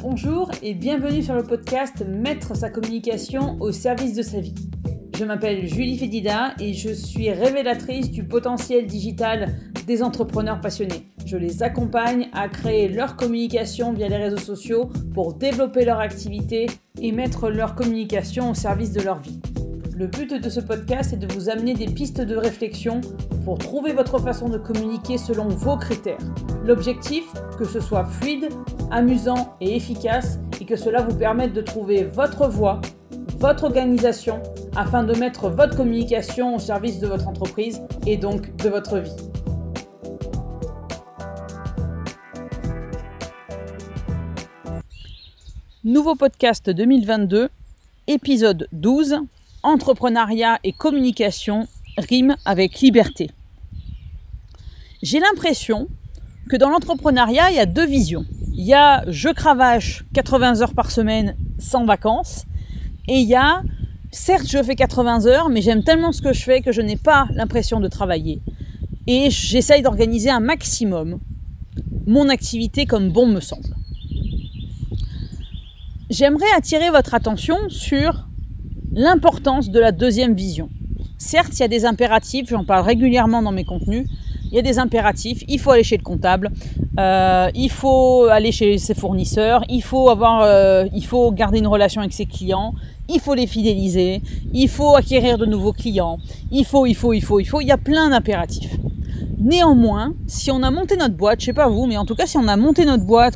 Bonjour et bienvenue sur le podcast Mettre sa communication au service de sa vie. Je m'appelle Julie Fédida et je suis révélatrice du potentiel digital des entrepreneurs passionnés. Je les accompagne à créer leur communication via les réseaux sociaux pour développer leur activité et mettre leur communication au service de leur vie. Le but de ce podcast est de vous amener des pistes de réflexion pour trouver votre façon de communiquer selon vos critères. L'objectif, que ce soit fluide, amusant et efficace et que cela vous permette de trouver votre voie, votre organisation afin de mettre votre communication au service de votre entreprise et donc de votre vie. Nouveau podcast 2022, épisode 12 entrepreneuriat et communication riment avec liberté. J'ai l'impression que dans l'entrepreneuriat, il y a deux visions. Il y a je cravache 80 heures par semaine sans vacances et il y a certes je fais 80 heures mais j'aime tellement ce que je fais que je n'ai pas l'impression de travailler et j'essaye d'organiser un maximum mon activité comme bon me semble. J'aimerais attirer votre attention sur l'importance de la deuxième vision. Certes, il y a des impératifs, j'en parle régulièrement dans mes contenus, il y a des impératifs, il faut aller chez le comptable, euh, il faut aller chez ses fournisseurs, il faut, avoir, euh, il faut garder une relation avec ses clients, il faut les fidéliser, il faut acquérir de nouveaux clients, il faut, il faut, il faut, il faut, il y a plein d'impératifs. Néanmoins, si on a monté notre boîte, je sais pas vous, mais en tout cas si on a monté notre boîte,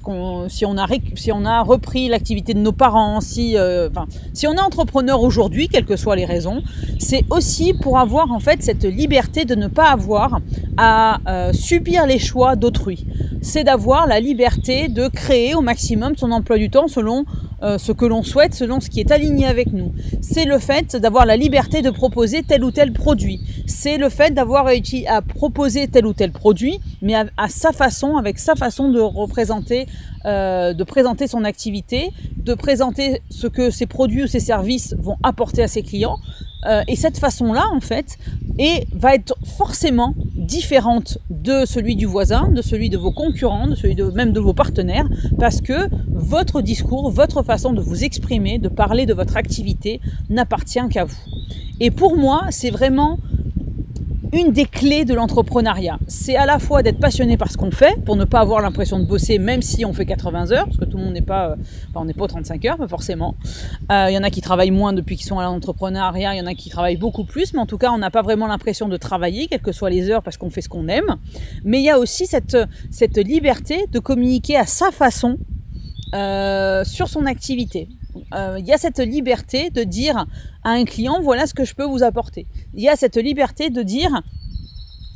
si, on a si on a repris l'activité de nos parents, si, euh, si on est entrepreneur aujourd'hui, quelles que soient les raisons, c'est aussi pour avoir en fait cette liberté de ne pas avoir à euh, subir les choix d'autrui. C'est d'avoir la liberté de créer au maximum son emploi du temps selon euh, ce que l'on souhaite, selon ce qui est aligné avec nous. C'est le fait d'avoir la liberté de proposer tel ou tel produit. C'est le fait d'avoir à proposer tel ou tel produit, mais à, sa façon, avec sa façon de représenter, euh, de présenter son activité, de présenter ce que ses produits ou ses services vont apporter à ses clients. Euh, et cette façon-là, en fait, et va être forcément différente de celui du voisin, de celui de vos concurrents, de celui même de vos partenaires, parce que votre discours, votre façon de vous exprimer, de parler de votre activité n'appartient qu'à vous. Et pour moi, c'est vraiment une des clés de l'entrepreneuriat. C'est à la fois d'être passionné par ce qu'on fait, pour ne pas avoir l'impression de bosser même si on fait 80 heures, parce que tout le monde n'est pas, euh, on n'est pas aux 35 heures, forcément. Euh, il y en a qui travaillent moins depuis qu'ils sont à l'entrepreneuriat, il y en a qui travaillent beaucoup plus, mais en tout cas, on n'a pas vraiment l'impression de travailler, quelles que soient les heures, parce qu'on fait ce qu'on aime. Mais il y a aussi cette, liberté de communiquer à sa façon euh, sur son activité. Euh, il y a cette liberté de dire à un client voilà ce que je peux vous apporter. Il y a cette liberté de dire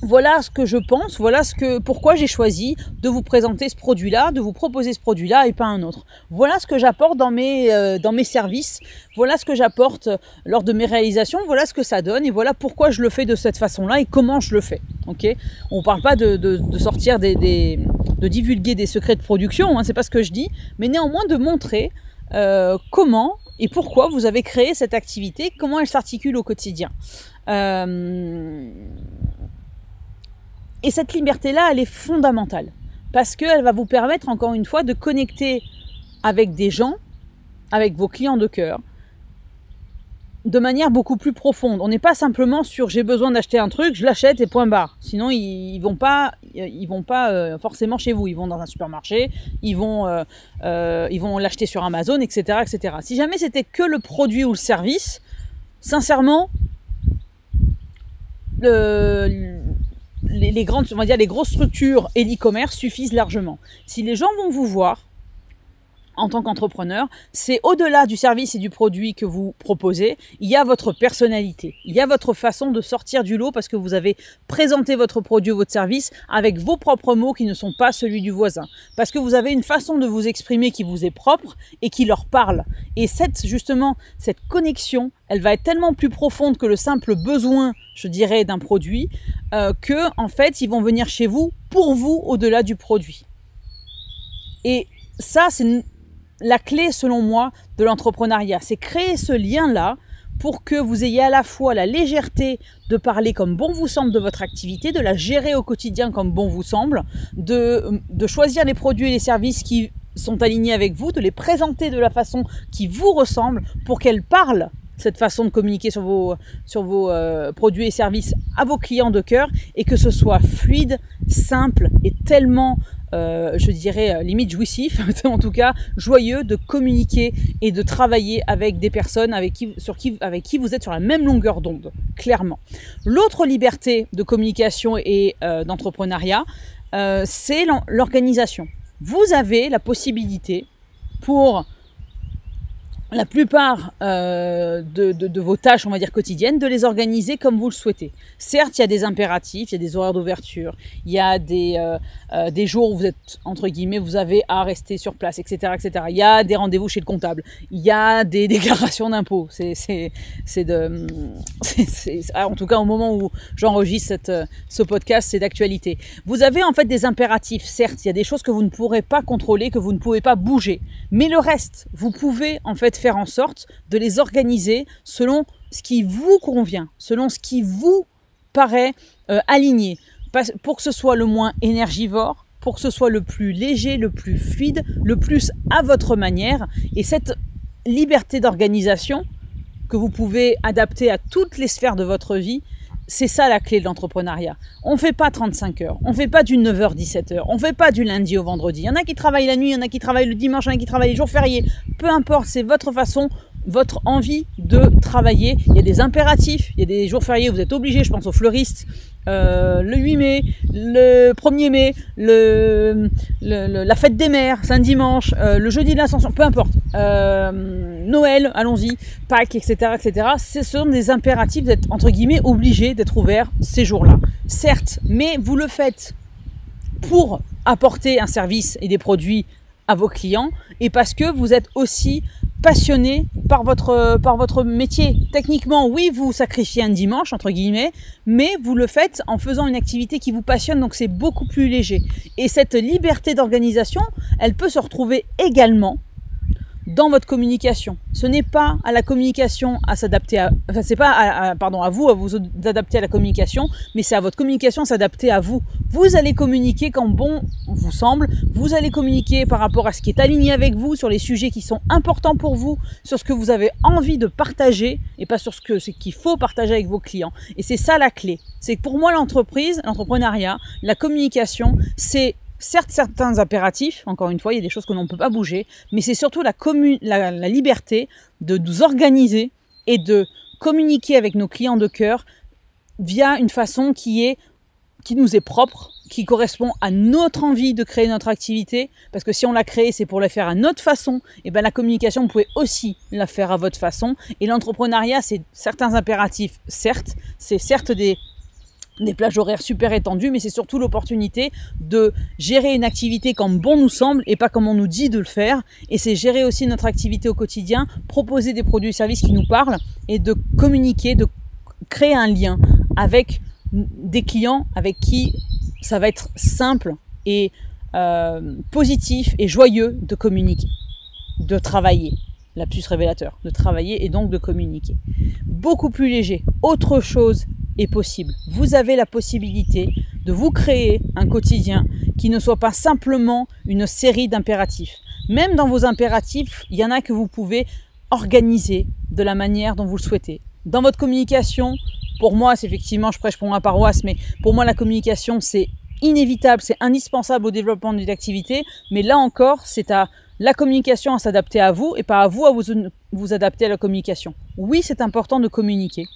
voilà ce que je pense, voilà ce que pourquoi j'ai choisi de vous présenter ce produit-là, de vous proposer ce produit-là et pas un autre. Voilà ce que j'apporte dans mes euh, dans mes services, voilà ce que j'apporte lors de mes réalisations, voilà ce que ça donne et voilà pourquoi je le fais de cette façon-là et comment je le fais. Ok? On parle pas de, de, sortir des, des, de divulguer des secrets de production, hein, c'est pas ce que je dis, mais néanmoins de montrer euh, comment et pourquoi vous avez créé cette activité, comment elle s'articule au quotidien? Euh, et cette liberté-là, elle est fondamentale, parce qu'elle va vous permettre, encore une fois, de connecter avec des gens, avec vos clients de cœur, de manière beaucoup plus profonde. On n'est pas simplement sur j'ai besoin d'acheter un truc, je l'achète et point barre. Sinon ils, vont pas, ils vont pas euh, forcément chez vous. Ils vont dans un supermarché, ils vont, euh, euh, ils vont l'acheter sur Amazon, etc., etc. Si jamais c'était que le produit ou le service, sincèrement, les, les, grandes, on va dire les grosses structures et l'e-commerce suffisent largement. Si les gens vont vous voir en tant qu'entrepreneur, c'est au-delà du service et du produit que vous proposez, il y a votre personnalité, il y a votre façon de sortir du lot parce que vous avez présenté votre produit ou votre service avec vos propres mots qui ne sont pas celui du voisin, parce que vous avez une façon de vous exprimer qui vous est propre et qui leur parle. Et cette justement cette connexion, elle va être tellement plus profonde que le simple besoin, je dirais, d'un produit, euh, que en fait ils vont venir chez vous pour vous au-delà du produit. Et ça, c'est la clé, selon moi, de l'entrepreneuriat. C'est créer ce lien-là pour que vous ayez à la fois la légèreté de parler comme bon vous semble de votre activité, de la gérer au quotidien comme bon vous semble, de, choisir les produits et les services qui sont alignés avec vous, de les présenter de la façon qui vous ressemble pour qu'elles parlent cette façon de communiquer sur vos, sur vos euh, produits et services à vos clients de cœur et que ce soit fluide, simple et tellement, euh, je dirais, euh, limite jouissif, en tout cas joyeux de communiquer et de travailler avec des personnes avec qui, sur qui, avec qui vous êtes sur la même longueur d'onde, clairement. L'autre liberté de communication et d'entrepreneuriat, c'est l'organisation. Vous avez la possibilité pour la plupart euh, de, vos tâches, on va dire quotidiennes, de les organiser comme vous le souhaitez. Certes, il y a des impératifs, il y a des horaires d'ouverture, il y a des, euh, euh, des jours où vous êtes, entre guillemets, vous avez à rester sur place, etc. etc. Il y a des rendez-vous chez le comptable, il y a des déclarations d'impôts. C'est de... en tout cas, au moment où j'enregistre ce podcast, c'est d'actualité. Vous avez en fait des impératifs, certes, il y a des choses que vous ne pourrez pas contrôler, que vous ne pouvez pas bouger. Mais le reste, vous pouvez en fait faire en sorte de les organiser selon ce qui vous convient, selon ce qui vous paraît euh, aligné, pour que ce soit le moins énergivore, pour que ce soit le plus léger, le plus fluide, le plus à votre manière. Et cette liberté d'organisation que vous pouvez adapter à toutes les sphères de votre vie, c'est ça la clé de l'entrepreneuriat. On ne fait pas 35 heures, on ne fait pas du 9h 17h, on ne fait pas du lundi au vendredi. Il y en a qui travaillent la nuit, il y en a qui travaillent le dimanche, il y en a qui travaillent les jours fériés. Peu importe, c'est votre façon, votre envie de travailler. Il y a des impératifs, il y a des jours fériés, vous êtes obligé, je pense aux fleuristes, euh, le 8 mai, le 1er mai, le, la fête des mères, c'est un dimanche, euh, le jeudi de l'ascension, peu importe, euh, Noël, allons-y, Pâques, etc., etc. Ce sont des impératifs d'être, entre guillemets, obligés d'être ouverts ces jours-là. Certes, mais vous le faites pour apporter un service et des produits à vos clients et parce que vous êtes aussi passionné par votre, par votre métier. Techniquement, oui, vous sacrifiez un dimanche, entre guillemets, mais vous le faites en faisant une activité qui vous passionne, donc c'est beaucoup plus léger. Et cette liberté d'organisation, elle peut se retrouver également dans votre communication. Ce n'est pas à la communication à s'adapter à, enfin c'est pas à, pardon à vous à vous adapter à la communication, mais c'est à votre communication s'adapter à vous. Vous allez communiquer quand bon vous semble. Vous allez communiquer par rapport à ce qui est aligné avec vous, sur les sujets qui sont importants pour vous, sur ce que vous avez envie de partager et pas sur ce que c'est qu'il faut partager avec vos clients. Et c'est ça la clé. C'est que pour moi l'entreprise, l'entrepreneuriat, la communication, c'est certes certains impératifs, encore une fois, il y a des choses que l'on ne peut pas bouger, mais c'est surtout la, liberté de nous organiser et de communiquer avec nos clients de cœur via une façon qui est qui nous est propre, qui correspond à notre envie de créer notre activité, parce que si on l'a créée, c'est pour la faire à notre façon, et bien la communication, vous pouvez aussi la faire à votre façon. Et l'entrepreneuriat, c'est certains impératifs, certes, c'est certes des des plages horaires super étendues, mais c'est surtout l'opportunité de gérer une activité comme bon nous semble et pas comme on nous dit de le faire. Et c'est gérer aussi notre activité au quotidien, proposer des produits et services qui nous parlent et de communiquer, de créer un lien avec des clients avec qui ça va être simple et euh, positif et joyeux de communiquer, de travailler. La puce révélateur, de travailler et donc de communiquer. Beaucoup plus léger. Autre chose est possible. Vous avez la possibilité de vous créer un quotidien qui ne soit pas simplement une série d'impératifs. Même dans vos impératifs, il y en a que vous pouvez organiser de la manière dont vous le souhaitez. Dans votre communication, pour moi, c'est effectivement, je prêche pour ma paroisse, mais pour moi, la communication, c'est inévitable, c'est indispensable au développement d'une activité. Mais là encore, c'est à la communication à s'adapter à vous et pas à vous à vous, vous adapter à la communication. Oui, c'est important de communiquer,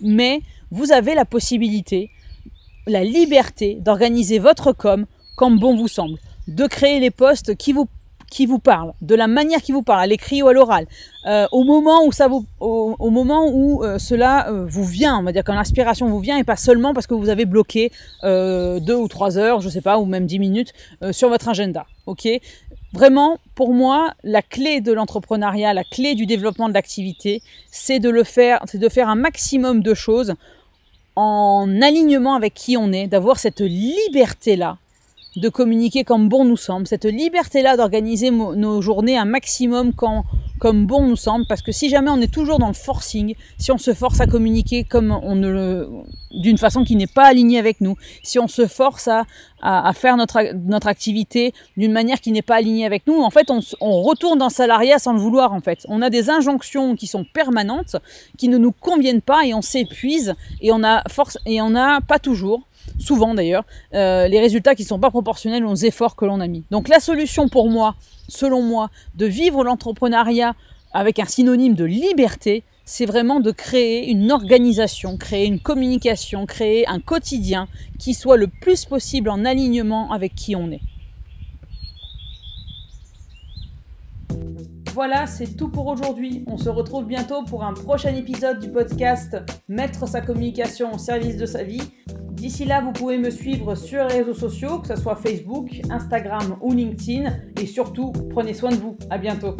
mais vous avez la possibilité, la liberté d'organiser votre com comme bon vous semble, de créer les postes qui vous qui vous de la manière qui vous parle, à l'écrit ou à l'oral, euh, au moment où ça vous, au, moment où euh, cela euh, vous vient, on va dire quand l'inspiration vous vient et pas seulement parce que vous avez bloqué deux ou trois heures, je sais pas, ou même dix minutes sur votre agenda. Ok, Vraiment, pour moi, la clé de l'entrepreneuriat, la clé du développement de l'activité, c'est de c'est de faire un maximum de choses en alignement avec qui on est, d'avoir cette liberté-là de communiquer comme bon nous semble, cette liberté-là d'organiser nos journées un maximum comme bon nous semble, parce que si jamais on est toujours dans le forcing, si on se force à communiquer comme on ne d'une façon qui n'est pas alignée avec nous, si on se force à, à, faire notre, notre activité d'une manière qui n'est pas alignée avec nous, en fait, on, on retourne dans salariat sans le vouloir, en fait. On a des injonctions qui sont permanentes, qui ne nous conviennent pas et on s'épuise et on a force, et on n'a pas toujours souvent d'ailleurs, euh, les résultats qui ne sont pas proportionnels aux efforts que l'on a mis. Donc la solution pour moi, selon moi, de vivre l'entrepreneuriat avec un synonyme de liberté, c'est vraiment de créer une organisation, créer une communication, créer un quotidien qui soit le plus possible en alignement avec qui on est. Voilà, c'est tout pour aujourd'hui. On se retrouve bientôt pour un prochain épisode du podcast Mettre sa communication au service de sa vie. D'ici là, vous pouvez me suivre sur les réseaux sociaux, que ce soit Facebook, Instagram ou LinkedIn. Et surtout, prenez soin de vous. À bientôt.